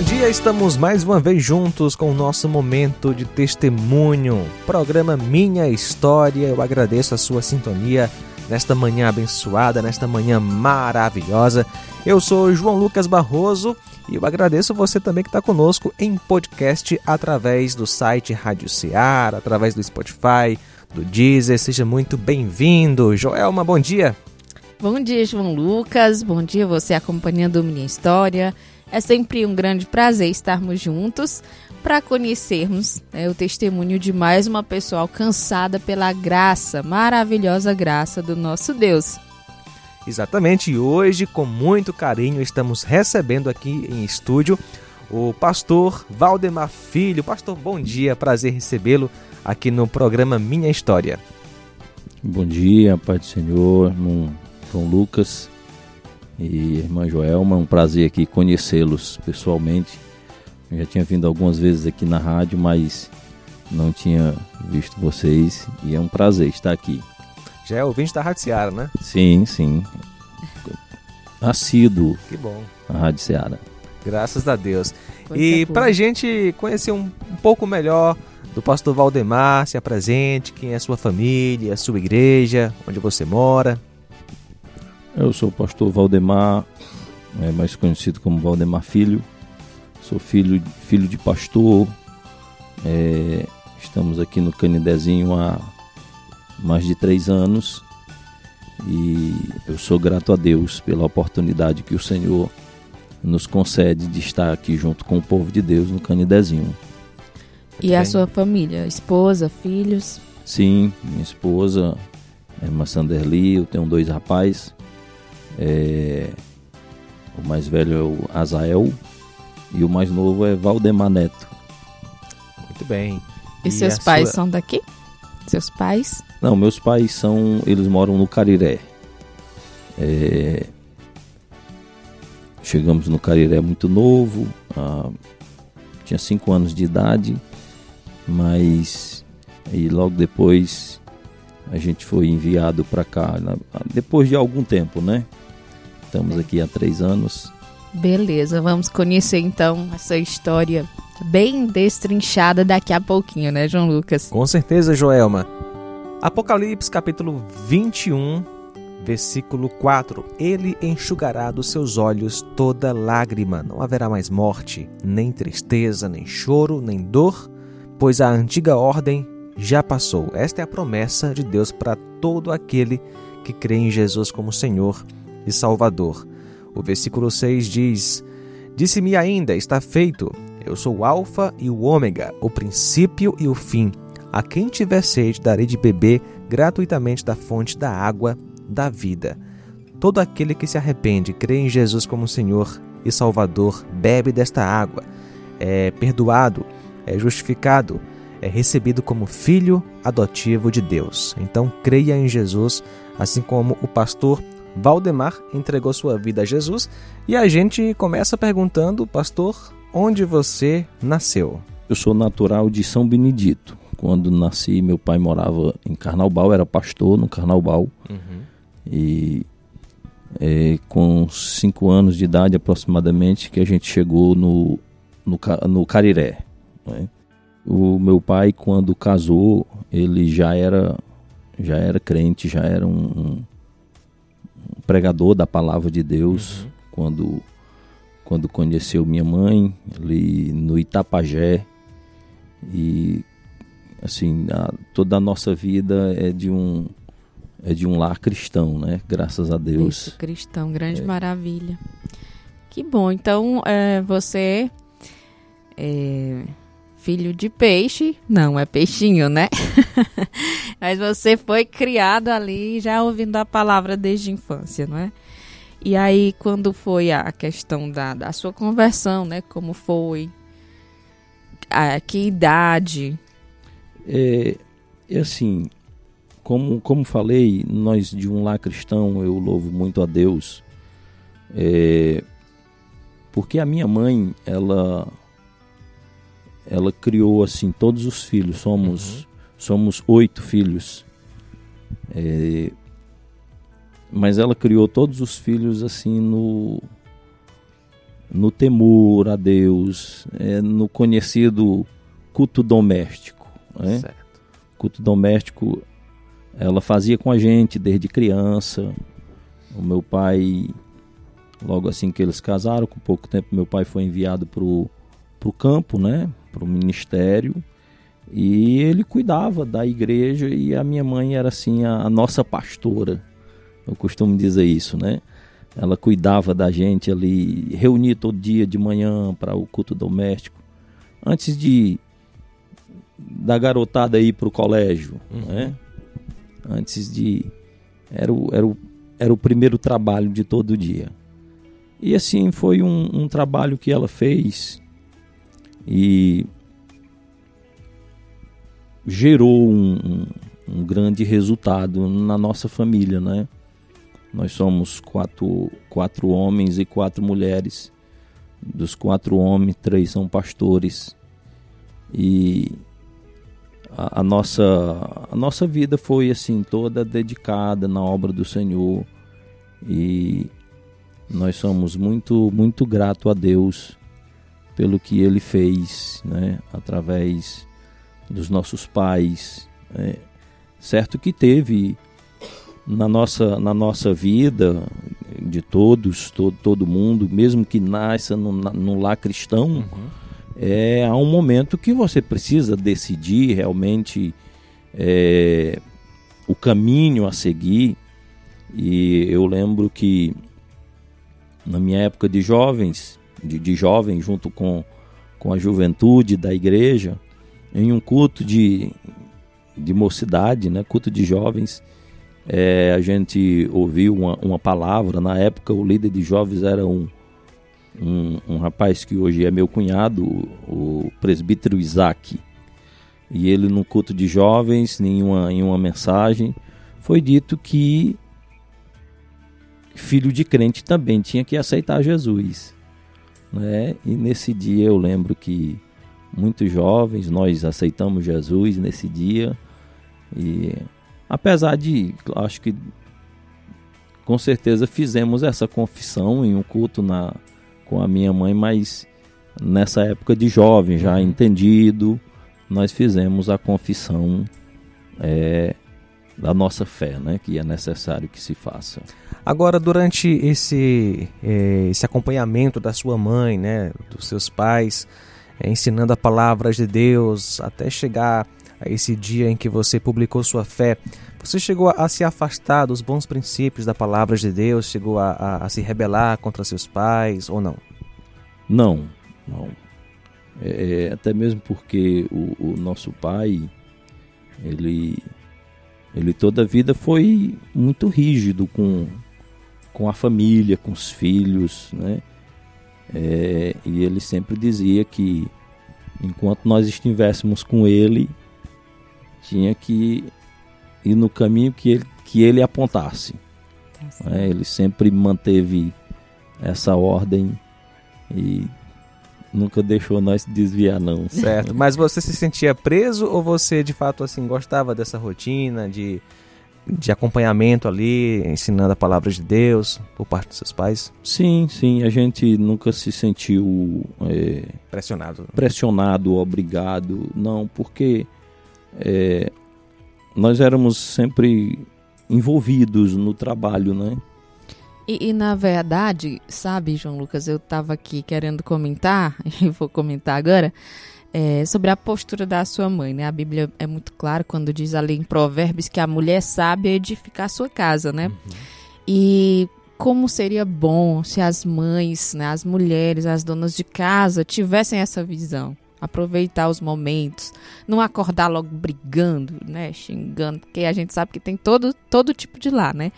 Bom dia, estamos mais uma vez juntos com o nosso momento de testemunho. Programa Minha História. Eu agradeço a sua sintonia nesta manhã abençoada, nesta manhã maravilhosa. Eu sou João Lucas Barroso e eu agradeço você também que está conosco em podcast através do site Rádio Ceará, através do Spotify, do Deezer. Seja muito bem-vindo. Joelma, bom dia. Bom dia, João Lucas. Bom dia, você acompanhando Minha História. É sempre um grande prazer estarmos juntos para conhecermos né, o testemunho de mais uma pessoa alcançada pela graça, maravilhosa graça do nosso Deus. Exatamente, e hoje, com muito carinho, estamos recebendo aqui em estúdio o pastor Valdemar Filho. Pastor, bom dia, prazer recebê-lo aqui no programa Minha História. Bom dia, Pai do Senhor, irmão João Lucas e irmã Joelma. É um prazer aqui conhecê-los pessoalmente. Eu já tinha vindo algumas vezes aqui na rádio, mas não tinha visto vocês e é um prazer estar aqui. Já é ouvinte da Rádio Seara, né? Sim, sim. Assíduo. Que bom. A Rádio Seara. Graças a Deus. Coisa e para a gente conhecer um, um pouco melhor do pastor Valdemar, se apresente, quem é a sua família, a sua igreja, onde você mora. Eu sou o pastor Valdemar, é mais conhecido como Valdemar Filho. Sou filho, filho de pastor. É, estamos aqui no Canidezinho há mais de três anos. E eu sou grato a Deus pela oportunidade que o Senhor nos concede de estar aqui junto com o povo de Deus no Canidezinho. E a sua família? Esposa, filhos? Sim, minha esposa, é irmã Sanderli, eu tenho dois rapazes. É, o mais velho é o Azael e o mais novo é Valdemar Neto. Muito bem. E, e seus pais sua... são daqui? Seus pais? Não, meus pais são. Eles moram no Cariré. É, chegamos no Cariré muito novo, ah, tinha 5 anos de idade, mas aí logo depois a gente foi enviado para cá, depois de algum tempo, né? Estamos aqui há três anos. Beleza, vamos conhecer então essa história bem destrinchada daqui a pouquinho, né, João Lucas? Com certeza, Joelma. Apocalipse capítulo 21, versículo 4. Ele enxugará dos seus olhos toda lágrima, não haverá mais morte, nem tristeza, nem choro, nem dor, pois a antiga ordem já passou. Esta é a promessa de Deus para todo aquele que crê em Jesus como Senhor e Salvador. O versículo 6 diz: Disse-me ainda: Está feito. Eu sou o Alfa e o Ômega, o princípio e o fim. A quem tiver sede, darei de beber gratuitamente da fonte da água da vida. Todo aquele que se arrepende, crê em Jesus como Senhor e Salvador, bebe desta água, é perdoado, é justificado, é recebido como filho adotivo de Deus. Então creia em Jesus, assim como o pastor Valdemar entregou sua vida a Jesus e a gente começa perguntando, pastor, onde você nasceu? Eu sou natural de São Benedito. Quando nasci, meu pai morava em Carnaubal, era pastor no Carnaubal. Uhum. E é, com cinco anos de idade aproximadamente que a gente chegou no, no, no Cariré. Né? O meu pai, quando casou, ele já era já era crente, já era um, um pregador da palavra de Deus uhum. quando quando conheceu minha mãe ali no Itapajé e assim a, toda a nossa vida é de um é de um lar cristão, né? Graças a Deus. Isso, cristão, grande é. maravilha. Que bom. Então é, você é, filho de peixe, não é peixinho, né? Mas você foi criado ali já ouvindo a palavra desde a infância, não é? E aí, quando foi a questão da, da sua conversão, né? Como foi? A, que idade? É, é assim, como, como falei, nós de um lar cristão, eu louvo muito a Deus. É, porque a minha mãe, ela ela criou assim todos os filhos. Somos uhum. somos oito filhos. É, mas ela criou todos os filhos assim no no temor a Deus, é, no conhecido culto doméstico. Né? Certo. Culto doméstico ela fazia com a gente desde criança. O meu pai, logo assim que eles casaram, com pouco tempo, meu pai foi enviado para o campo, né? Para o ministério. E ele cuidava da igreja e a minha mãe era assim a, a nossa pastora. Eu costumo dizer isso, né? Ela cuidava da gente ali, reunia todo dia de manhã para o culto doméstico. Antes de da garotada ir para o colégio, uhum. né? Antes de era o, era, o, era o primeiro trabalho de todo dia. E assim foi um, um trabalho que ela fez e gerou um, um, grande resultado na nossa família, né? Nós somos quatro, quatro homens e quatro mulheres. Dos quatro homens, três são pastores. E a, a, nossa, a nossa vida foi assim toda dedicada na obra do Senhor. E nós somos muito, muito grato a Deus pelo que Ele fez, né? Através dos nossos pais. Né? Certo que teve na nossa, na nossa vida, de todos, todo, todo mundo, mesmo que nasça no, no lar cristão, uhum. é, há um momento que você precisa decidir realmente é, o caminho a seguir. E eu lembro que na minha época de jovens, de, de jovem, junto com, com a juventude da igreja, em um culto de, de mocidade, né, culto de jovens, é, a gente ouviu uma, uma, palavra. Na época, o líder de jovens era um, um, um rapaz que hoje é meu cunhado, o presbítero Isaac. E ele, no culto de jovens, em uma, em uma mensagem, foi dito que filho de crente também tinha que aceitar Jesus. Né? E nesse dia eu lembro que muitos jovens, nós aceitamos Jesus nesse dia. E Apesar de, acho que com certeza fizemos essa confissão em um culto na, com a minha mãe, mas nessa época de jovem, já uhum. entendido, nós fizemos a confissão é, da nossa fé, né, que é necessário que se faça. Agora, durante esse, é, esse acompanhamento da sua mãe, né, dos seus pais, é, ensinando a palavra de Deus, até chegar a esse dia em que você publicou sua fé, você chegou a, a se afastar dos bons princípios da palavra de Deus? Chegou a, a, a se rebelar contra seus pais ou não? Não, não. É, é, até mesmo porque o, o, nosso pai, ele, ele toda a vida foi muito rígido com, com a família, com os filhos, né? É, e ele sempre dizia que enquanto nós estivéssemos com ele, tinha que ir no caminho que ele, que ele apontasse. É, ele sempre manteve essa ordem e nunca deixou nós desviar não. Certo. Mas você se sentia preso ou você de fato assim gostava dessa rotina de de acompanhamento ali, ensinando a palavra de Deus por parte dos seus pais? Sim, sim. A gente nunca se sentiu é, pressionado, pressionado, obrigado, não, porque é, nós éramos sempre envolvidos no trabalho, né? E, e, na verdade, sabe, João Lucas, eu estava aqui querendo comentar, e vou comentar agora, é, sobre a postura da sua mãe, né? A Bíblia é muito clara quando diz ali em Provérbios que a mulher sabe edificar a sua casa, né? Uhum. E como seria bom se as mães, né, as mulheres, as donas de casa tivessem essa visão aproveitar os momentos, não acordar logo brigando, né, xingando, porque a gente sabe que tem todo todo tipo de lá, né?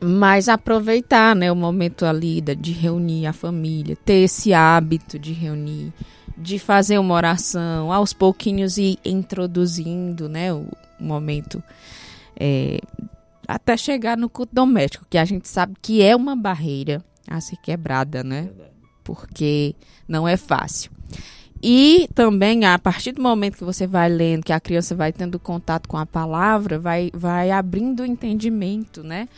Mas aproveitar, né, o momento ali de reunir a família, ter esse hábito de reunir, de fazer uma oração, aos pouquinhos ir introduzindo, né, o momento é, até chegar no culto doméstico, que a gente sabe que é uma barreira a ser quebrada, né? Porque não é fácil. E também, a partir do momento que você vai lendo, que a criança vai tendo contato com a palavra, vai, vai abrindo o entendimento, né?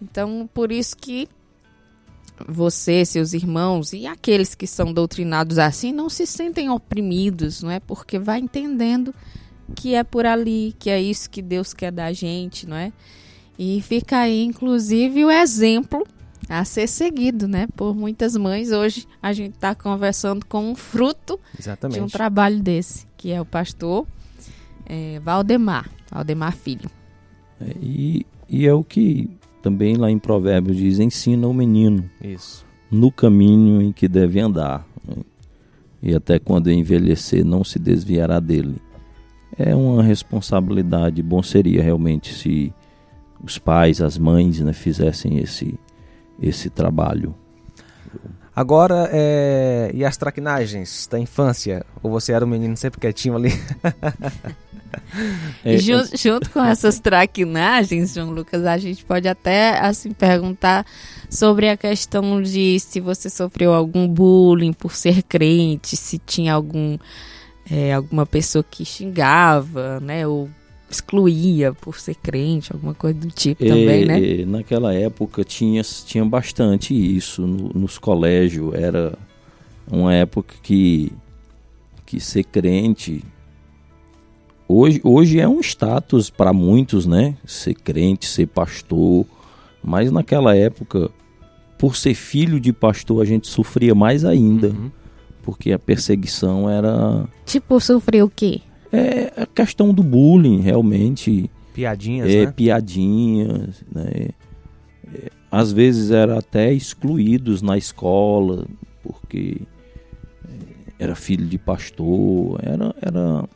Então, por isso que você, seus irmãos e aqueles que são doutrinados assim não se sentem oprimidos, não é? Porque vai entendendo que é por ali, que é isso que Deus quer da gente, não é? E fica aí, inclusive, o exemplo a ser seguido, né? Por muitas mães. Hoje a gente está conversando com um fruto Exatamente. de um trabalho desse, que é o pastor é, Valdemar, Valdemar Filho. É, e, e é o que também lá em Provérbios diz: ensina o menino Isso. no caminho em que deve andar. Né? E até quando envelhecer, não se desviará dele. É uma responsabilidade, bom seria realmente se os pais, as mães, né, fizessem esse, esse trabalho. Agora, é... e as traquinagens da infância? Ou você era um menino sempre quietinho ali? é, junto, junto, com essas traquinagens, João Lucas, a gente pode até assim perguntar sobre a questão de se você sofreu algum bullying por ser crente, se tinha algum é, alguma pessoa que xingava, né, ou excluía por ser crente, alguma coisa do tipo é, também, né? Naquela época tinha, tinha bastante isso no, nos colégios. Era uma época que, que ser crente. Hoje, hoje é um status para muitos, né? Ser crente, ser pastor. Mas naquela época, por ser filho de pastor, a gente sofria mais ainda. Uhum. Porque a perseguição era. Tipo, sofrer o quê? É a questão do bullying, realmente. Piadinhas, é, né? Piadinhas, né? É, às vezes era até excluídos na escola, porque é, era filho de pastor, era, era,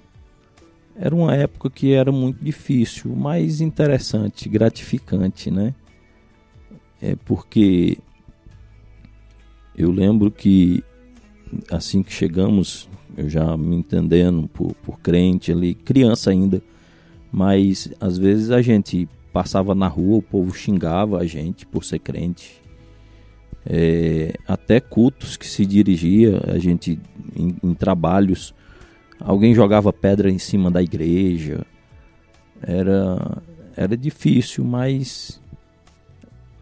era uma época que era muito difícil, mas interessante, gratificante, né? É porque eu lembro que assim que chegamos eu já me entendendo por, por crente ali, criança ainda, mas às vezes a gente passava na rua, o povo xingava a gente por ser crente. É, até cultos que se dirigia, a gente em, em, trabalhos, alguém jogava pedra em cima da igreja. Era, era difícil, mas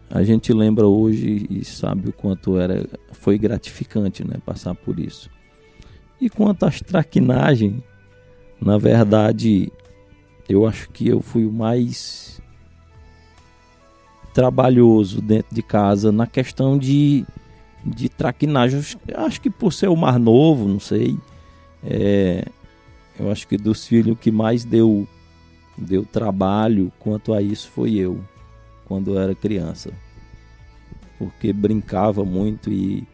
a gente lembra hoje e sabe o quanto era, foi gratificante né, passar por isso. E quanto às traquinagens, na verdade, eu acho que eu fui o mais trabalhoso dentro de casa na questão de, de traquinagem. Acho que por ser o mais novo, não sei. É, eu acho que dos filhos que mais deu, deu trabalho quanto a isso foi eu, quando eu era criança. Porque brincava muito e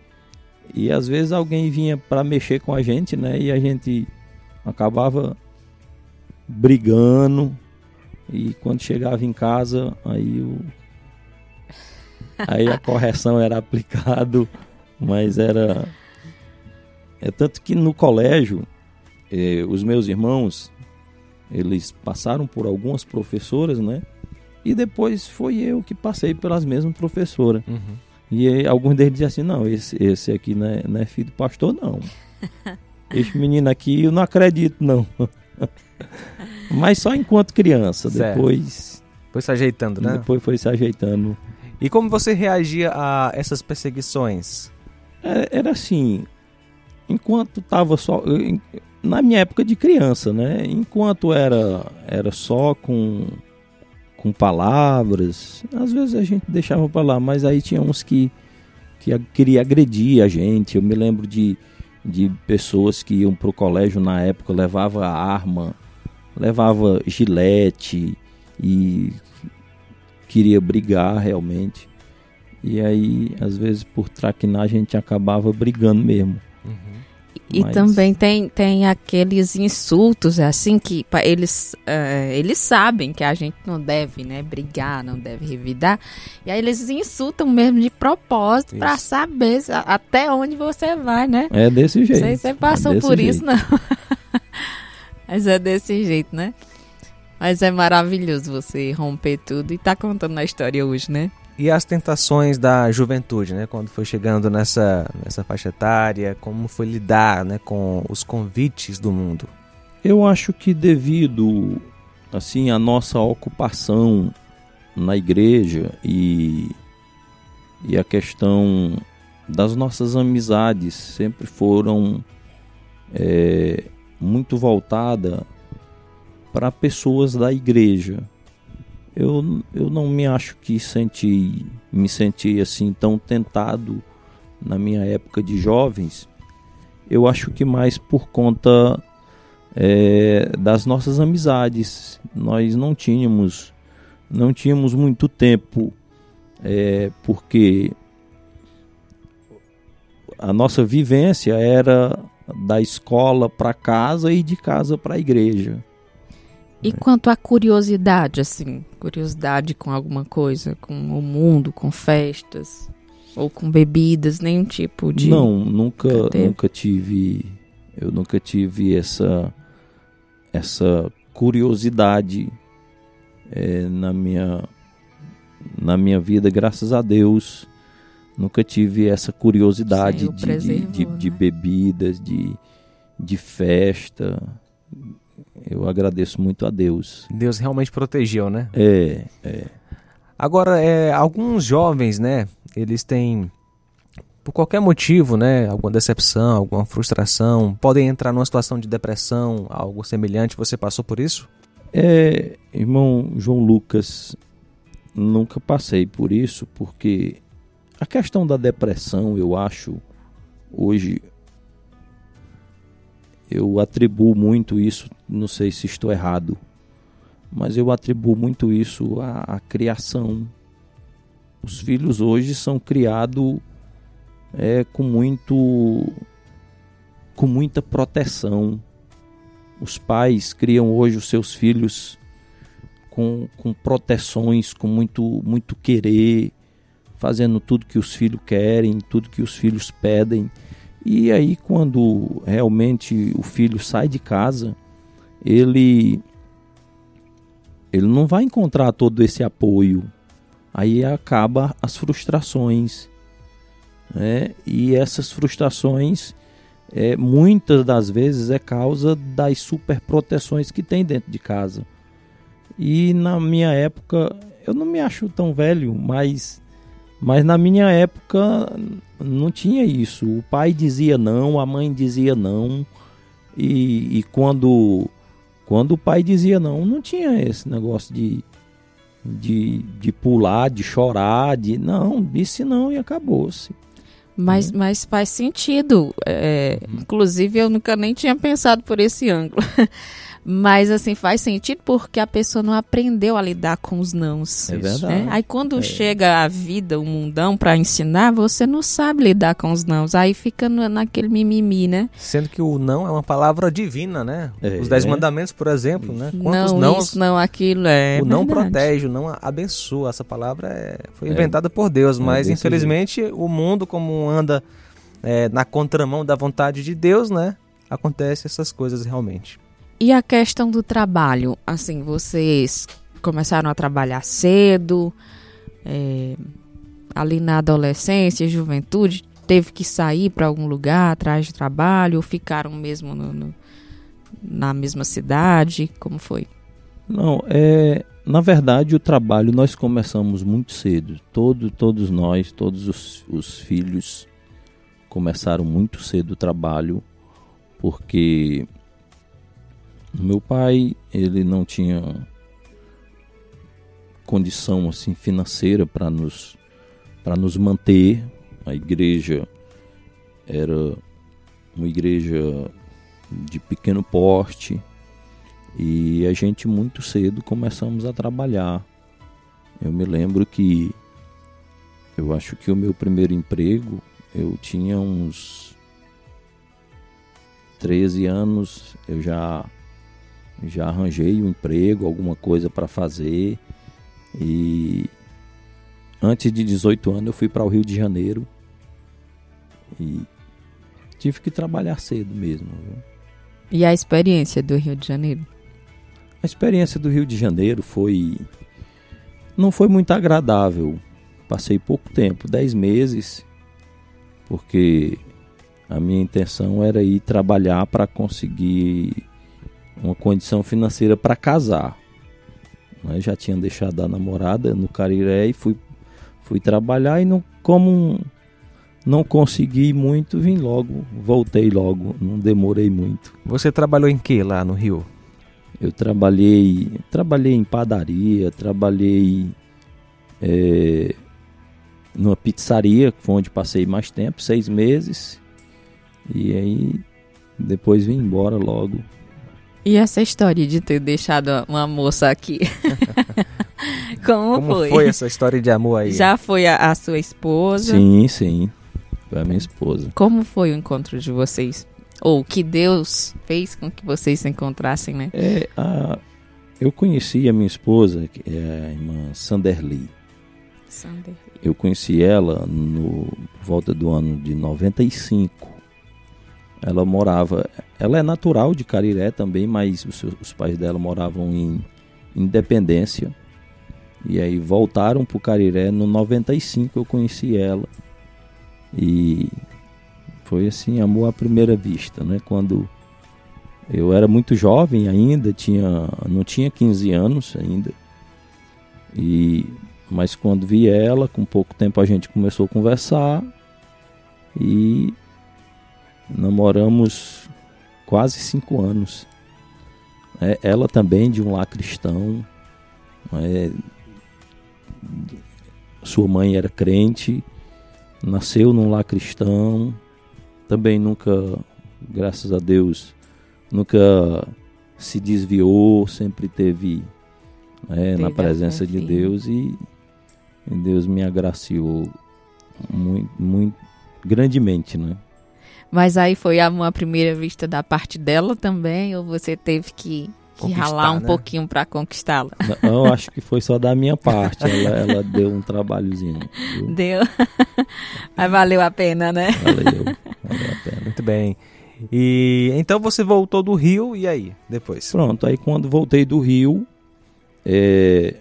e às vezes alguém vinha para mexer com a gente, né? E a gente acabava brigando. E quando chegava em casa, aí o aí a correção era aplicado, mas era é tanto que no colégio eh, os meus irmãos eles passaram por algumas professoras, né? E depois foi eu que passei pelas mesmas professoras. Uhum. E alguns deles diziam assim, não, esse, esse aqui não é, não é filho do pastor, não. esse menino aqui eu não acredito, não. Mas só enquanto criança, certo. depois... Foi se ajeitando, né? Depois foi se ajeitando. E como você reagia a essas perseguições? Era, é, era assim, enquanto tava só... Na minha época de criança, né? Enquanto era, era só com com palavras. Às vezes a gente deixava para lá, mas aí tinha uns que, que queria agredir a gente. Eu me lembro de, de pessoas que iam pro colégio na época, levava arma, levava gilete e queria brigar realmente. E aí, às vezes, por traquinar, a gente acabava brigando mesmo. E Mas- também tem, tem aqueles insultos, assim, que eles, eh, eles sabem que a gente não deve, né, brigar, não deve revidar. E aí eles insultam mesmo de propósito pra Isso. saber até onde você vai, né? É desse Não jeito. sei se você passou é por jeito. isso, não. Mas é desse jeito, né? Mas é maravilhoso você romper tudo e tá contando a história hoje, né? E as tentações da juventude, né? Quando foi chegando nessa, nessa faixa etária, como foi lidar né, com os convites do mundo? Eu acho que devido assim a nossa ocupação na igreja e e a questão das nossas amizades sempre foram é, muito voltada para pessoas da igreja. Eu, eu não me acho que senti, me senti assim tão tentado na minha época de jovens. Eu acho que mais por conta é, das nossas amizades. Nós não tínhamos, não tínhamos muito tempo, é, porque a nossa vivência era da escola para casa e de casa para a igreja. E quanto à curiosidade, assim, curiosidade com alguma coisa, com o mundo, com festas, ou com bebidas, nenhum tipo de. Não, nunca, teve? nunca tive, eu nunca tive essa essa curiosidade é, na minha na minha vida, graças a Deus, nunca tive essa curiosidade Senhor de, de, preservou, de, de né? bebidas, de, de festa. Eu agradeço muito a Deus. Deus realmente protegeu, né? É, é. Agora, é, alguns jovens, né? Eles têm, por qualquer motivo, né? Alguma decepção, alguma frustração, podem entrar numa situação de depressão, algo semelhante. Você passou por isso? É, irmão João Lucas, nunca passei por isso, porque a questão da depressão, eu acho, hoje, eu atribuo muito isso, não sei se estou errado, mas eu atribuo muito isso à, à criação. Os filhos hoje são criados é, com muito com muita proteção. Os pais criam hoje os seus filhos com, com proteções, com muito, muito querer, fazendo tudo que os filhos querem, tudo que os filhos pedem. E aí, quando realmente o filho sai de casa, ele, ele não vai encontrar todo esse apoio. Aí acaba as frustrações. Né? E essas frustrações é, muitas das vezes é causa das superproteções que tem dentro de casa. E na minha época, eu não me acho tão velho, mas, mas na minha época não tinha isso. O pai dizia não, a mãe dizia não, e, e quando, quando o pai dizia não, não tinha esse negócio de, de, de pular, de chorar, de não, disse não e acabou-se. Mas, mas faz sentido. é, Inclusive, eu nunca nem tinha pensado por esse ângulo. Mas, assim, faz sentido porque a pessoa não aprendeu a lidar com os nãos. É né? verdade. Aí, quando chega a vida, o mundão, pra ensinar, você não sabe lidar com os nãos. Aí fica no- naquele mimimi, né? Sendo que o não é uma palavra divina, né? É. Os Dez Mandamentos, por exemplo, né? Quantos não, não isso, não, aquilo. É o não verdade. protege, o não abençoa. Essa palavra é- foi É. inventada por Deus, É mas infelizmente o mundo, como anda é, na contramão da vontade de Deus, né? Acontece essas coisas realmente. E a questão do trabalho? Assim, vocês começaram a trabalhar cedo, é, ali na adolescência, juventude, teve que sair para algum lugar atrás de trabalho, ou ficaram mesmo no- no- na mesma cidade? Como foi? Não, é, na verdade o trabalho nós começamos muito cedo. Todo, todos nós, todos os, os filhos começaram muito cedo o trabalho, porque meu pai ele não tinha condição assim financeira para nos para nos manter. A igreja era uma igreja de pequeno porte e a gente muito cedo começamos a trabalhar. Eu me lembro que eu acho que o meu primeiro emprego eu tinha uns 13 anos eu já já arranjei um emprego, alguma coisa para fazer. E antes de 18 anos eu fui para o Rio de Janeiro e tive que trabalhar cedo mesmo. Viu? E a experiência do Rio de Janeiro? A experiência do Rio de Janeiro foi não foi muito agradável. Passei pouco tempo, 10 meses, porque a minha intenção era ir trabalhar para conseguir uma condição financeira para casar. Eu já tinha deixado a namorada no Cariré e fui, fui trabalhar e não, como não consegui muito, vim logo, voltei logo, não demorei muito. Você trabalhou em que lá no Rio? Eu trabalhei, trabalhei em padaria, trabalhei é, numa pizzaria, foi onde passei mais tempo, seis meses. E aí depois vim embora logo. E essa história de ter deixado uma moça aqui? Como, Como foi? foi essa história de amor aí? Já foi a, a sua esposa? Sim, sim. Foi a minha esposa. Como foi o encontro de vocês? Ou que Deus fez com que vocês se encontrassem, né? É, a, eu conheci a minha esposa, que é a irmã Sanderly. Sander. Eu conheci ela no por volta do ano de 95. Ela morava, ela é natural de Cariré também, mas os, os pais dela moravam em Independência. E aí voltaram para Cariré no 95 eu conheci ela. E foi assim, amor à primeira vista, né? Quando eu era muito jovem ainda, tinha, não tinha 15 anos ainda. E mas quando vi ela, com pouco tempo a gente começou a conversar e namoramos quase cinco anos. É, ela também de um lar cristão. é, sua mãe era crente, nasceu num lar cristão. Também nunca, graças a Deus, nunca se desviou, sempre teve né, na presença de. Deus e, e Deus me agraciou muito, muito grandemente, né? Mas aí foi à primeira vista da parte dela também? Ou você teve que, que ralar um né? pouquinho pra conquistá-la? Eu acho que foi só da minha parte. Ela, ela deu um trabalhozinho. Viu? Deu. Mas valeu a pena, né? Valeu, valeu a pena. Muito bem. E então você voltou do Rio e aí? Depois? Pronto, aí quando voltei do Rio, é,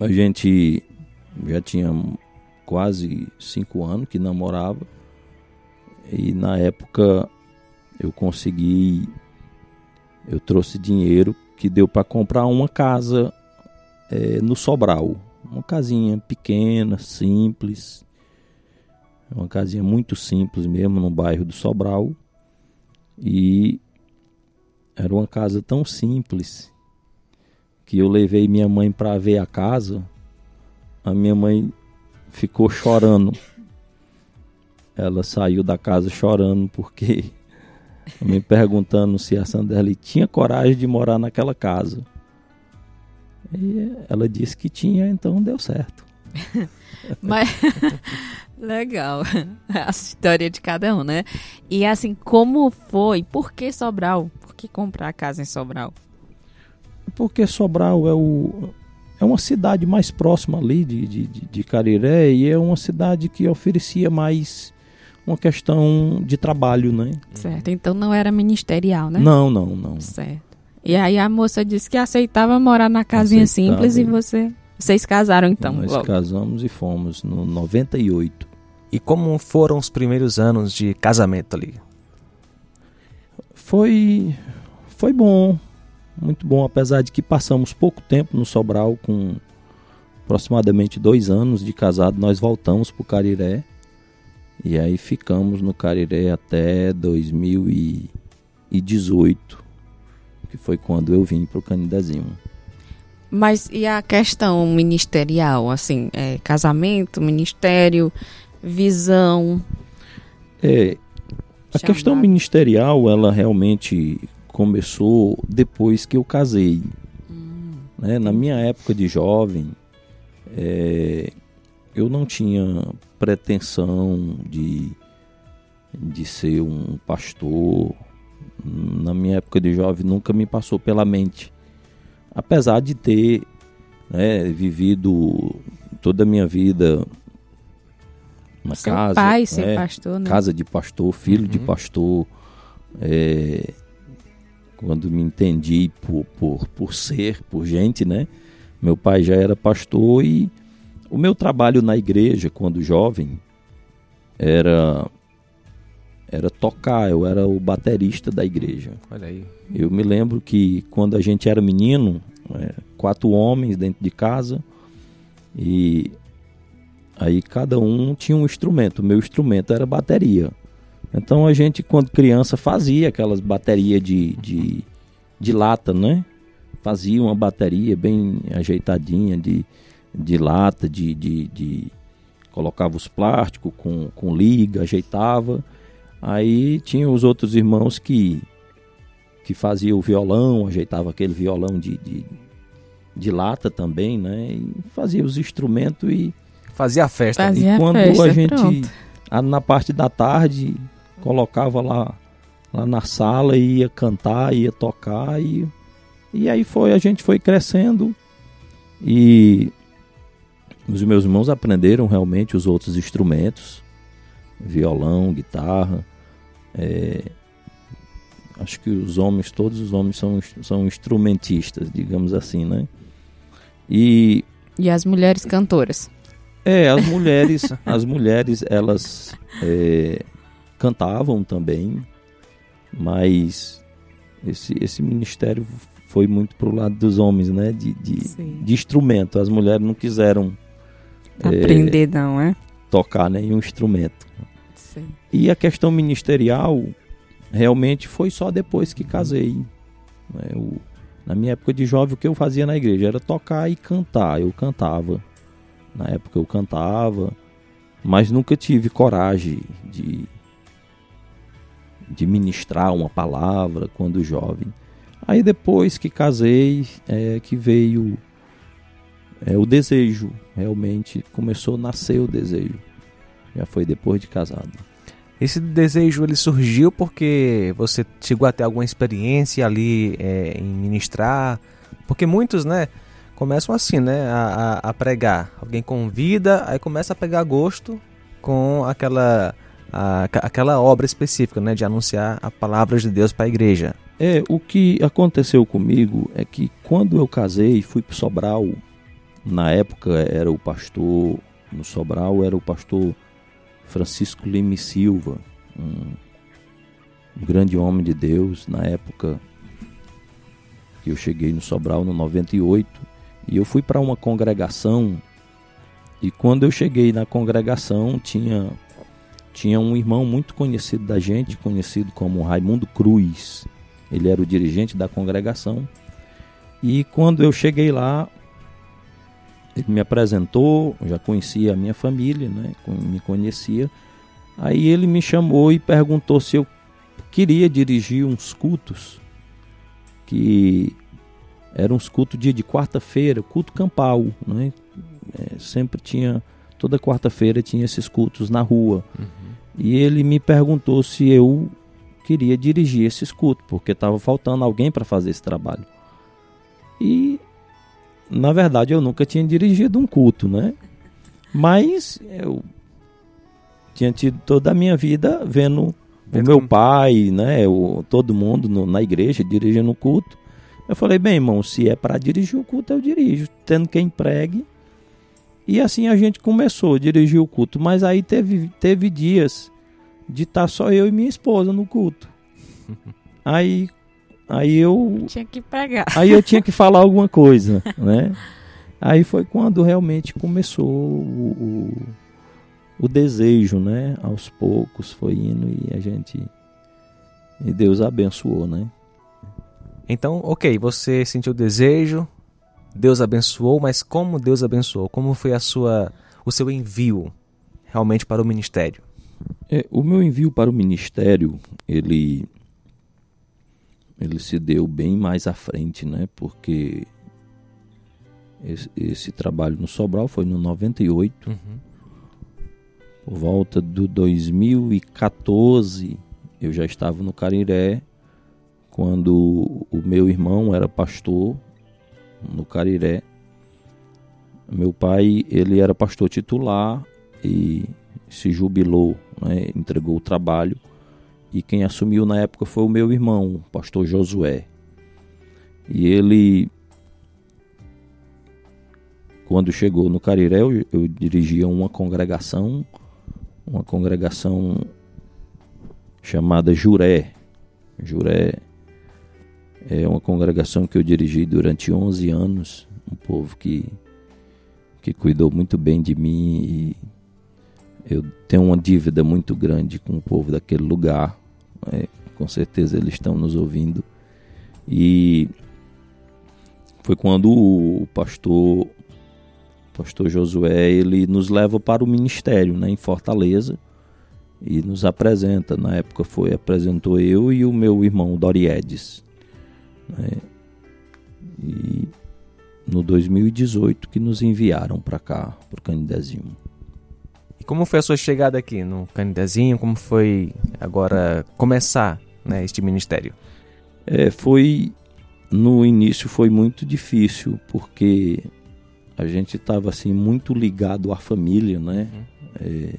a gente já tinha quase cinco anos que namorava. E na época eu consegui, eu trouxe dinheiro que deu para comprar uma casa é, no Sobral. Uma casinha pequena, simples. Uma casinha muito simples mesmo, no bairro do Sobral. E era uma casa tão simples que eu levei minha mãe para ver a casa. A minha mãe ficou chorando. Ela saiu da casa chorando porque me perguntando se a Sanderly tinha coragem de morar naquela casa. E ela disse que tinha, então deu certo. Mas legal. A história de cada um, né? E assim, como foi? Por que Sobral? Por que comprar a casa em Sobral? Porque Sobral é, o, é uma cidade mais próxima ali de, de, de, de Cariré e é uma cidade que oferecia mais uma questão de trabalho, né? Certo. Então não era ministerial, né? Não, não, não. Certo. E aí a moça disse que aceitava morar na casinha Aceitava. simples e você. Vocês casaram então, Nós logo. casamos e fomos no 98. E como foram os primeiros anos de casamento ali? Foi, foi bom, muito bom, apesar de que passamos pouco tempo no Sobral, com aproximadamente dois anos de casado, nós voltamos para o Cariré. E aí ficamos no Cariré até 2018, que foi quando eu vim para o Canidezinho. Mas e a questão ministerial, assim, é, casamento, ministério, visão. É, a questão ministerial, ela realmente começou depois que eu casei. Né? Na minha época de jovem, é, eu não tinha pretensão de, de ser um pastor. Na minha época de jovem nunca me passou pela mente. Apesar de ter né, vivido toda a minha vida na Ser casa. pai, ser né, pastor, né? Casa de pastor, filho de Uhum. pastor. é, quando me entendi por, por, por ser, por gente, né? Meu pai já era pastor e o meu trabalho na igreja, quando jovem, era era tocar, eu era o baterista da igreja. Olha aí. Eu me lembro que quando a gente era menino, é, quatro homens dentro de casa e aí cada um tinha um instrumento. O meu instrumento era bateria. Então a gente, quando criança, fazia aquelas baterias de, de, de lata, né? Fazia uma bateria bem ajeitadinha de, de lata, de, de, de- colocava os plásticos com, com liga, ajeitava. Aí tinha os outros irmãos que que fazia o violão, ajeitava aquele violão de, de, de lata também, né? E fazia os instrumentos e, Fazia a festa. ali. Fazia e a quando festa, a gente pronto. a- na parte da tarde colocava lá lá na sala e ia cantar, ia tocar e e aí foi a gente foi crescendo e os meus irmãos aprenderam realmente os outros instrumentos, violão, guitarra, é, acho que os homens, todos os homens são, são instrumentistas, digamos assim, né? E E as mulheres cantoras. é, as mulheres, as mulheres, elas é, cantavam também, mas esse, esse ministério foi muito pro lado dos homens, né? De, de, de instrumento. As mulheres não quiseram é, Aprender não, é? tocar nenhum instrumento. Sim. E a questão ministerial realmente foi só depois que casei. né? O- na minha época de jovem, o que eu fazia na igreja era tocar e cantar. Eu cantava. Na época eu cantava, mas nunca tive coragem de, de ministrar uma palavra quando jovem. Aí depois que casei, é que veio é, o desejo. Realmente começou a nascer o desejo. Já foi depois de casado. Esse desejo ele surgiu porque você chegou a ter alguma experiência ali é, em ministrar? Porque muitos, né, começam assim, né, a, a- a pregar. Alguém convida, aí começa a pegar gosto com aquela, a- aquela obra específica, né, de anunciar a palavra de Deus para a igreja. É, o que aconteceu comigo é que quando eu casei, fui pro Sobral, na época era o pastor, no Sobral era o pastor Francisco Lima e Silva, um, um grande homem de Deus, na época que eu cheguei no Sobral no 98, e eu fui para uma congregação, e quando eu cheguei na congregação tinha tinha um irmão muito conhecido da gente, conhecido como Raimundo Cruz. Ele era o dirigente da congregação. E quando eu cheguei lá, ele me apresentou, já conhecia a minha família, né? Me conhecia. Aí ele me chamou e perguntou se eu queria dirigir uns cultos que eram uns cultos dia de quarta-feira, culto campal, né? É, sempre tinha toda quarta-feira tinha esses cultos na rua. E ele me perguntou se eu queria dirigir esses cultos, porque estava faltando alguém para fazer esse trabalho. E na verdade eu nunca tinha dirigido um culto, né? Mas eu tinha tido toda a minha vida vendo o meu pai, né, o, todo mundo no- na igreja dirigindo o culto. Eu falei, bem, irmão, se é para dirigir o culto, eu dirijo, tendo quem pregue. E assim a gente começou a dirigir o culto, mas aí teve, teve dias de estar só eu e minha esposa no culto. Aí, aí eu Tinha que pregar. Aí eu tinha que falar alguma coisa, né? Aí foi quando realmente começou o, o, o desejo, né? Aos poucos foi indo e a gente. E Deus abençoou, né? Então, ok, você sentiu desejo, Deus abençoou, mas como Deus abençoou? Como foi a sua, o seu envio realmente para o ministério? É, o meu envio para o ministério, ele ele se deu bem mais à frente, né? Porque esse, esse trabalho no Sobral foi no 98. Por volta do 2014, eu já estava no Cariré, quando o meu irmão era pastor no Cariré. Meu pai, ele era pastor titular e se jubilou, né, entregou o trabalho. E quem assumiu na época foi o meu irmão, o pastor Josué. E ele, quando chegou no Cariré, eu, eu dirigia uma congregação, uma congregação chamada Juré. Juré é uma congregação que eu dirigi durante 11 anos, um povo que, que cuidou muito bem de mim e eu tenho uma dívida muito grande com o povo daquele lugar. Né? Com certeza eles estão nos ouvindo. E foi quando o pastor pastor Josué ele nos leva para o ministério né, em Fortaleza e nos apresenta. Na época foi apresentou eu e o meu irmão Doriedes. Né, e no 2018 que nos enviaram para cá, para o Canidezinho. Como foi a sua chegada aqui no Canidezinho? Como foi agora começar né, este ministério? É, foi no início foi muito difícil porque a gente estava assim muito ligado à família, né? Uhum. É,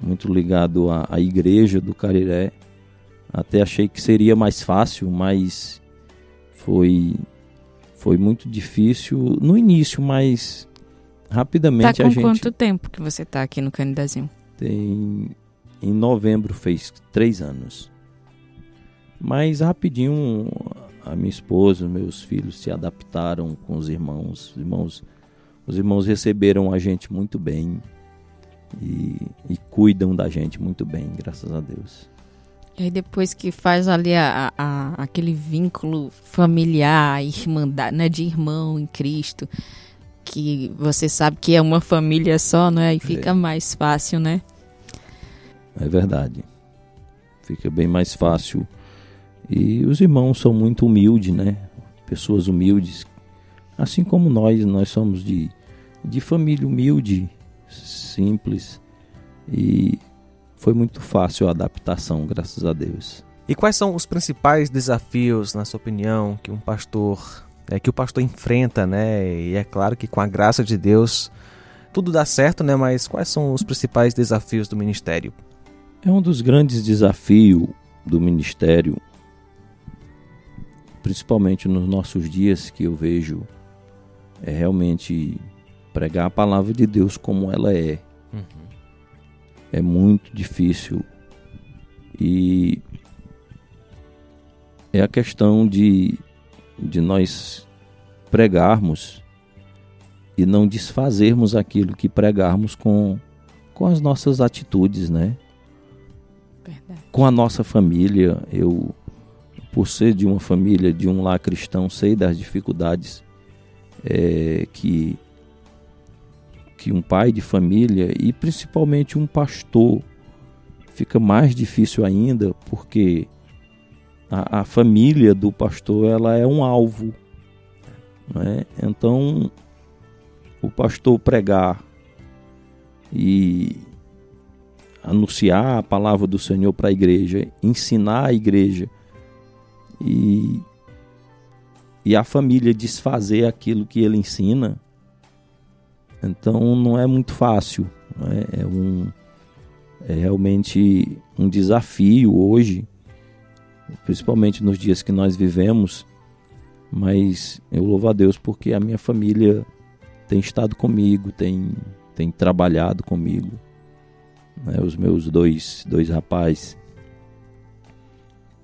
muito ligado à, à, igreja do Cariré. Até achei que seria mais fácil, mas foi foi muito difícil no início, mas rapidamente tá a gente. com quanto tempo que você está aqui no Canidezinho? Tem em novembro fez três anos. Mas rapidinho a minha esposa, meus filhos se adaptaram com os irmãos. Os irmãos, os irmãos receberam a gente muito bem e, e cuidam da gente muito bem, graças a Deus. E aí depois que faz ali a, a, aquele vínculo familiar, irmandade, né, de irmão em Cristo, que você sabe que é uma família só, né? E fica é. mais fácil, né? É verdade. Fica bem mais fácil e os irmãos são muito humildes, né? Pessoas humildes, assim como nós, nós somos de, de família humilde, simples. E foi muito fácil a adaptação, graças a Deus. E quais são os principais desafios, na sua opinião, que um pastor, é, que o pastor enfrenta, né? E é claro que com a graça de Deus tudo dá certo, né? Mas quais são os principais desafios do ministério? É um dos grandes desafios do ministério principalmente nos nossos dias, que eu vejo é realmente pregar a palavra de Deus como ela é. Uhum. É muito difícil. E é a questão de, de nós pregarmos e não desfazermos aquilo que pregarmos com, com as nossas atitudes, né? Verdade. Com a nossa família. Eu por ser de uma família, de um lar cristão, sei das dificuldades é, que, que um pai de família e principalmente um pastor fica mais difícil ainda porque a, a família do pastor ela é um alvo. Né? Então, o pastor pregar e anunciar a palavra do Senhor para a igreja, ensinar a igreja e, e a família desfazer aquilo que ele ensina. Então não é muito fácil. É? é, um, é realmente um desafio hoje, principalmente nos dias que nós vivemos. Mas eu louvo a Deus porque a minha família tem estado comigo, tem, tem trabalhado comigo. Né? Os meus dois, dois rapazes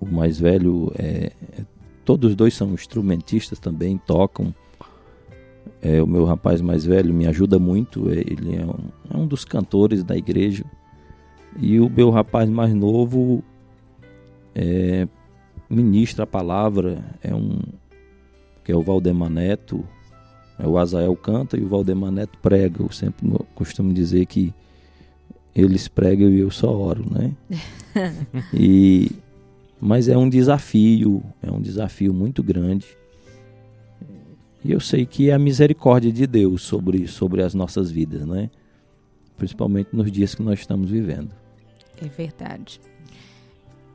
o mais velho é, é, todos dois são instrumentistas também tocam é, o meu rapaz mais velho me ajuda muito é, ele é um, é um, dos cantores da igreja e o meu rapaz mais novo é, ministra a palavra é um que é o Valdemar Neto é, o Azael canta e o Valdemar Neto prega eu sempre costumo dizer que eles pregam e eu só oro né e mas é um desafio, é um desafio muito grande. E eu sei que é a misericórdia de Deus sobre, sobre as nossas vidas, né? principalmente nos dias que nós estamos vivendo. É verdade.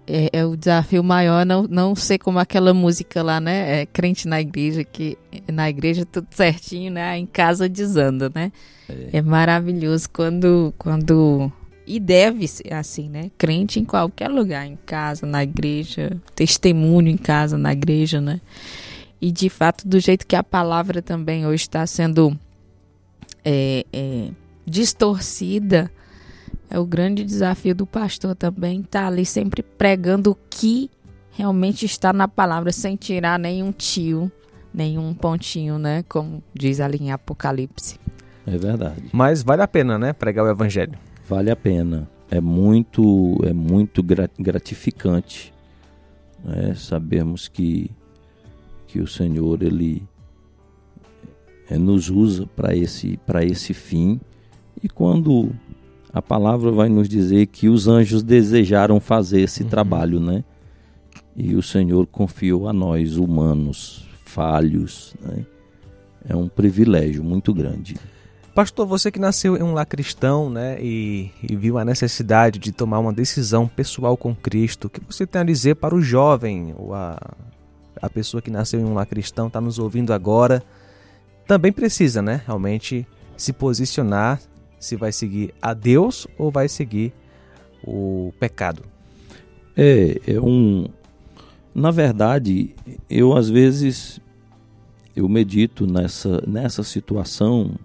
É, é, o desafio maior não, não ser como aquela música lá, né? É, crente na igreja, que na igreja tudo certinho, né? Em casa desanda, né? É, é maravilhoso quando, quando. E deve ser assim, né? Crente em qualquer lugar, em casa, na igreja, testemunho em casa, na igreja, né? E de fato, do jeito que a palavra também hoje está sendo é, é, distorcida, é o grande desafio do pastor também estar tá ali sempre pregando o que realmente está na palavra, sem tirar nenhum tio, nenhum pontinho, né? Como diz ali em Apocalipse. É verdade. Mas vale a pena, né? Pregar o evangelho. Vale a pena. É muito, é muito gratificante né? sabermos que, que o Senhor ele é, nos usa para esse, esse fim. E quando a palavra vai nos dizer que os anjos desejaram fazer esse uhum. trabalho, né? E o Senhor confiou a nós, humanos, falhos, né? É um privilégio muito grande. Pastor, você que nasceu em um lar cristão, né, e, e, viu a necessidade de tomar uma decisão pessoal com Cristo, o que você tem a dizer para o jovem, ou a, a pessoa que nasceu em um lar cristão, está nos ouvindo agora, também precisa, né, realmente se posicionar se vai seguir a Deus ou vai seguir o pecado. É, é um. Na verdade, eu às vezes eu medito nessa, nessa situação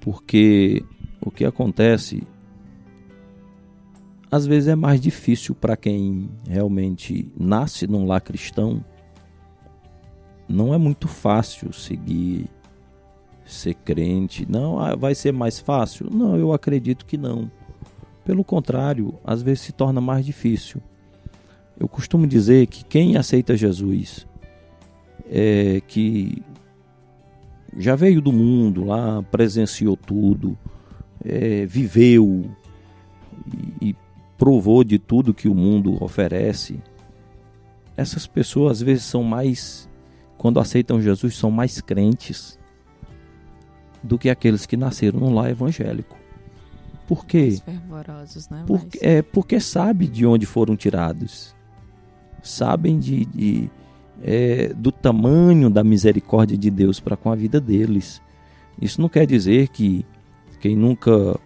porque o que acontece às vezes é mais difícil para quem realmente nasce num lar cristão. Não é muito fácil seguir ser crente. Não, ah, vai ser mais fácil? Não, eu acredito que não. Pelo contrário, às vezes se torna mais difícil. Eu costumo dizer que quem aceita Jesus é que já veio do mundo lá, presenciou tudo, é, viveu e, e provou de tudo que o mundo oferece. Essas pessoas às vezes são mais, quando aceitam Jesus, são mais crentes do que aqueles que nasceram num lar evangélico. Por quê? Né? Porque, é, porque sabe de onde foram tirados. Sabem de, de é, do tamanho da misericórdia de Deus para com a vida deles. Isso não quer dizer que quem nunca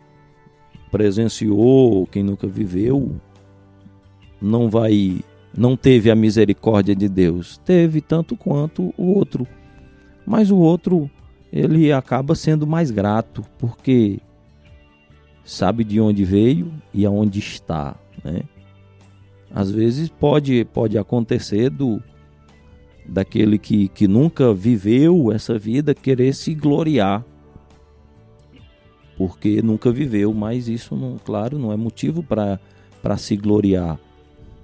presenciou, quem nunca viveu, não vai, não teve a misericórdia de Deus. Teve tanto quanto o outro. Mas o outro ele acaba sendo mais grato, porque sabe de onde veio e aonde está, né? Às vezes pode, pode acontecer do daquele que, que nunca viveu essa vida querer se gloriar porque nunca viveu, mas isso não, claro, não é motivo para se gloriar.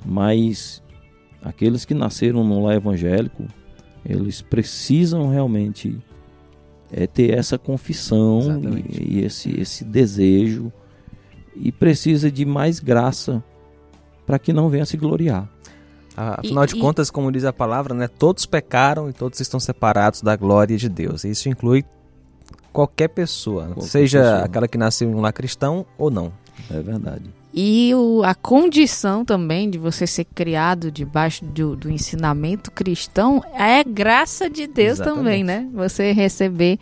Mas aqueles que nasceram no lar evangélico, eles precisam realmente é ter essa confissão e, e, esse, esse desejo e precisa de mais graça para que não venha se gloriar. Afinal e, de e... contas, como diz a palavra, né, todos pecaram e todos estão separados da glória de Deus. E isso inclui qualquer pessoa, qualquer seja pessoa. aquela que nasceu em um lar cristão ou não. É verdade. E o, a condição também de você ser criado debaixo do, do ensinamento cristão é graça de Deus Exatamente. também, né? Você receber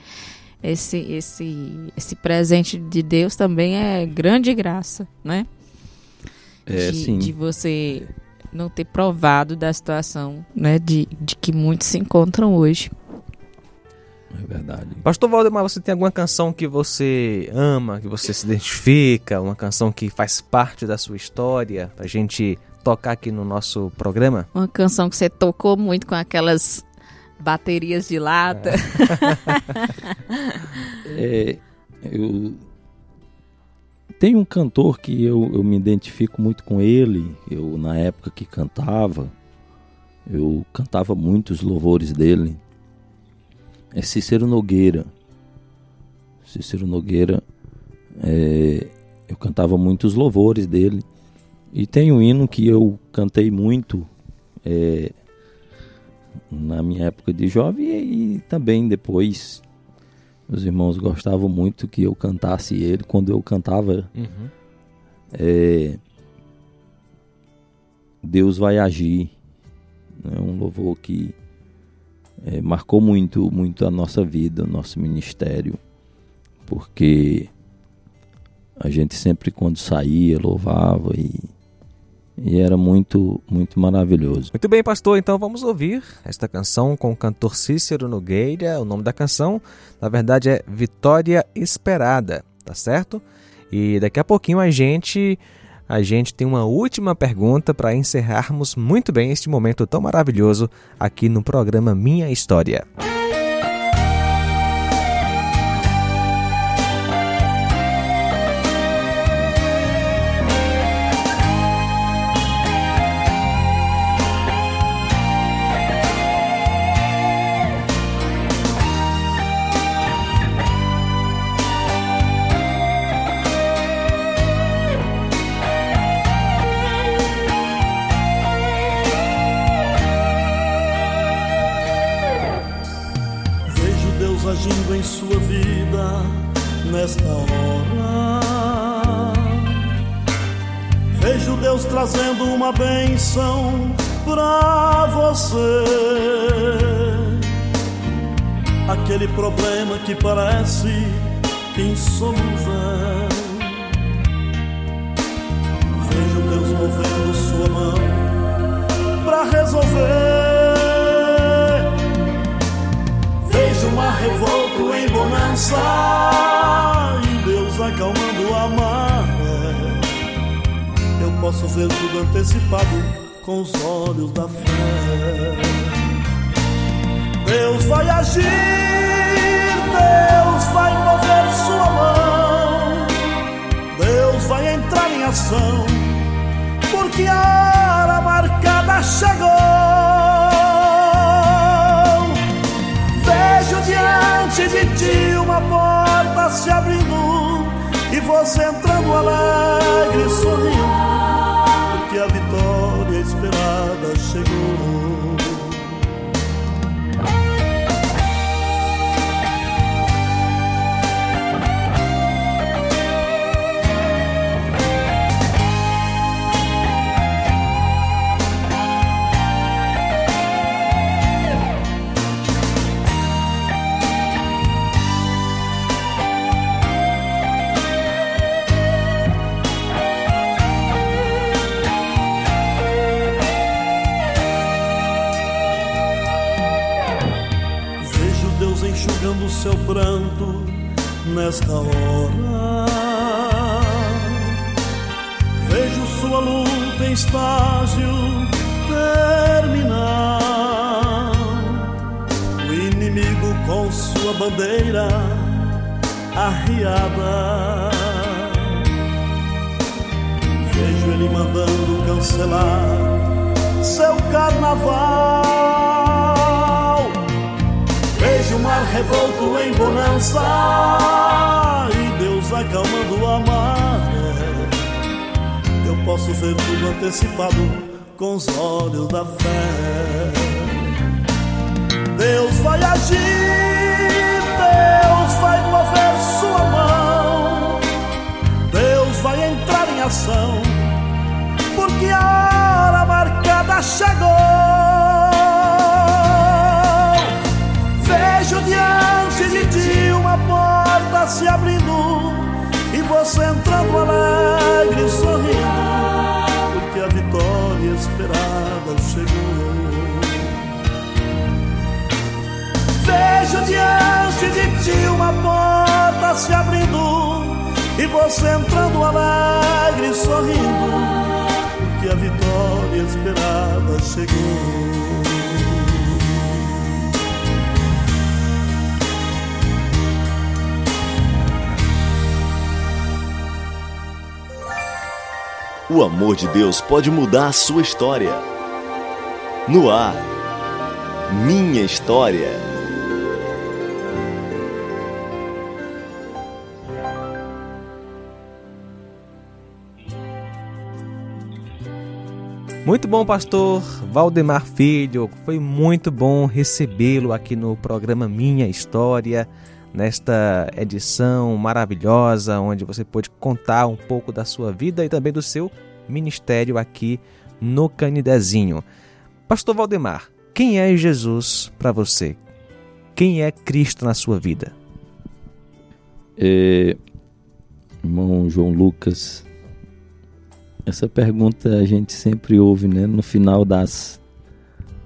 esse, esse, esse presente de Deus também é grande graça, né? É, de, sim. de você não ter provado da situação né, de, de que muitos se encontram hoje. É verdade. Pastor Valdemar, você tem alguma canção que você ama, que você se identifica, uma canção que faz parte da sua história, pra gente tocar aqui no nosso programa? Uma canção que você tocou muito com aquelas baterias de lata. É. é, eu tem um cantor que eu, eu me identifico muito com ele. Eu na época que cantava, eu cantava muitos louvores dele é Cícero Nogueira. Cícero Nogueira, é, eu cantava muitos louvores dele. E tem um hino que eu cantei muito é, na minha época de jovem e, e também depois Os irmãos gostavam muito que eu cantasse ele. Quando eu cantava, uhum. é, Deus vai agir. É um louvor que é, marcou muito, muito a nossa vida, o nosso ministério, porque a gente sempre quando saía louvava e, e era muito, muito maravilhoso. Muito bem, pastor. Então vamos ouvir esta canção com o cantor Cícero Nogueira. O nome da canção, na verdade, é Vitória Esperada, tá certo? E daqui a pouquinho a gente a gente tem uma última pergunta para encerrarmos muito bem este momento tão maravilhoso aqui no programa Minha História. Que parece insolúvel. Vejo Deus movendo sua mão para resolver. Vejo o mar revolto em bonança e Deus acalmando a maré. Eu posso ver tudo antecipado com os olhos da fé. Deus vai agir Deus vai mover sua mão, Deus vai entrar em ação, porque a hora marcada chegou. Vejo diante de ti uma porta se abrindo e você entrando alegre, sorrindo, porque a vitória esperada chegou. Seu pranto nesta hora. Vejo sua luta em estágio terminar. O inimigo com sua bandeira arriada. Vejo ele mandando cancelar seu carnaval o mar revolto em bonança e Deus acalmando a maré. Eu posso ver tudo antecipado com os olhos da fé. Deus vai agir, Deus vai mover sua mão, Deus vai entrar em ação, porque a hora marcada chegou. Se abrindo e você entrando alegre, sorrindo, porque a vitória esperada chegou. Vejo diante de ti uma porta se abrindo e você entrando alegre, sorrindo, porque a vitória esperada chegou. O amor de Deus pode mudar a sua história. No ar, minha história. Muito bom, pastor Valdemar Filho. Foi muito bom recebê-lo aqui no programa Minha História. Nesta edição maravilhosa, onde você pôde contar um pouco da sua vida e também do seu ministério aqui no Canidezinho. Pastor Valdemar, quem é Jesus para você? Quem é Cristo na sua vida? É, irmão João Lucas, essa pergunta a gente sempre ouve né, no final das,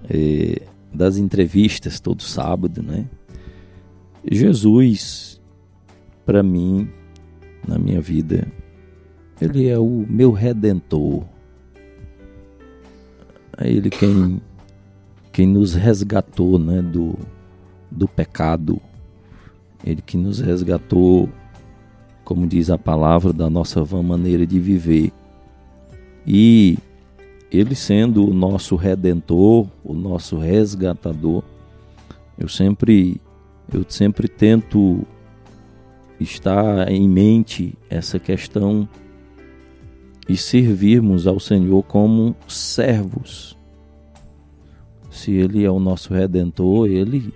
é, das entrevistas, todo sábado. Né? Jesus, para mim, na minha vida, ele é o meu redentor. É ele quem quem nos resgatou né, do, do pecado, Ele que nos resgatou, como diz a palavra, da nossa vã maneira de viver. E Ele sendo o nosso redentor, o nosso resgatador, eu sempre, eu sempre tento estar em mente essa questão e servirmos ao Senhor como servos se ele é o nosso redentor, ele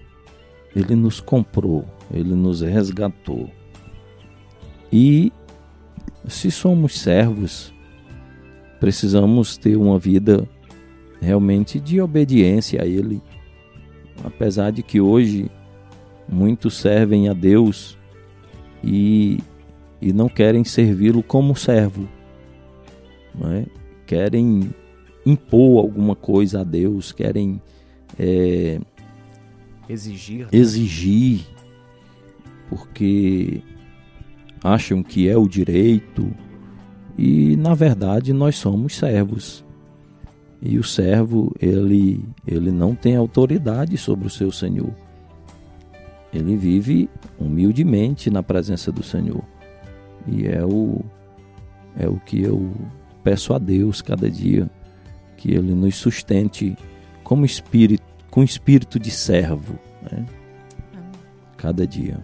ele nos comprou, ele nos resgatou. E se somos servos, precisamos ter uma vida realmente de obediência a ele. Apesar de que hoje muitos servem a Deus e, e não querem servi-lo como servo, não é? querem impor alguma coisa a Deus, querem é, exigir, né? exigir, porque acham que é o direito e na verdade nós somos servos. E o servo, ele, ele não tem autoridade sobre o seu senhor. Ele vive humildemente na presença do Senhor. E é o é o que eu peço a Deus cada dia que ele nos sustente como espírito, com espírito de servo, né? cada dia.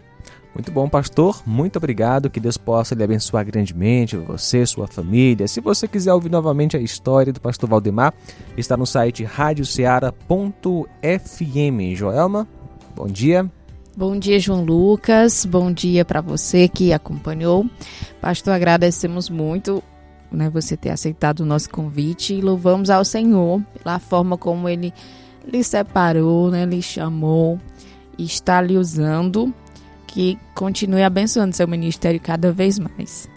Muito bom, pastor. Muito obrigado. Que Deus possa lhe abençoar grandemente, você, sua família. Se você quiser ouvir novamente a história do pastor Valdemar, está no site radioceara.fm. Joelma, bom dia. Bom dia, João Lucas. Bom dia para você que acompanhou. Pastor, agradecemos muito né, você ter aceitado o nosso convite e louvamos ao Senhor pela forma como Ele lhe separou, né, lhe chamou e está lhe usando, que continue abençoando seu ministério cada vez mais.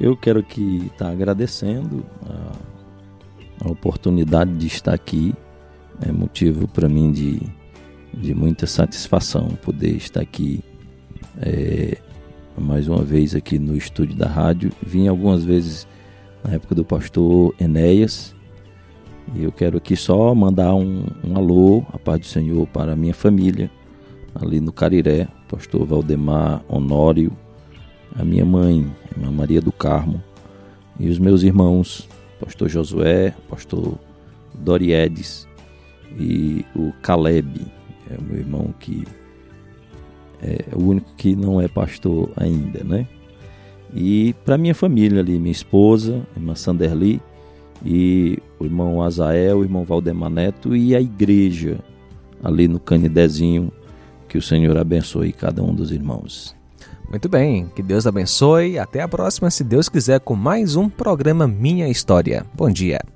Eu quero que estar tá agradecendo a, a, oportunidade de estar aqui. É motivo para mim de, de muita satisfação poder estar aqui é, mais uma vez aqui no estúdio da rádio. Vim algumas vezes na época do pastor Enéas. E eu quero aqui só mandar um, um alô, a paz do Senhor, para a minha família, ali no Cariré, pastor Valdemar Honório, a minha mãe, a minha Maria do Carmo, e os meus irmãos, pastor Josué, pastor Doriedes e o Caleb, é o meu irmão que é o único que não é pastor ainda, né? E para minha família ali, minha esposa, irmã Sanderli, e o irmão Azael, o irmão Valdemar Neto e a igreja ali no Canidezinho, que o Senhor abençoe cada um dos irmãos. Muito bem, que Deus abençoe. Até a próxima, se Deus quiser, com mais um programa Minha História. Bom dia.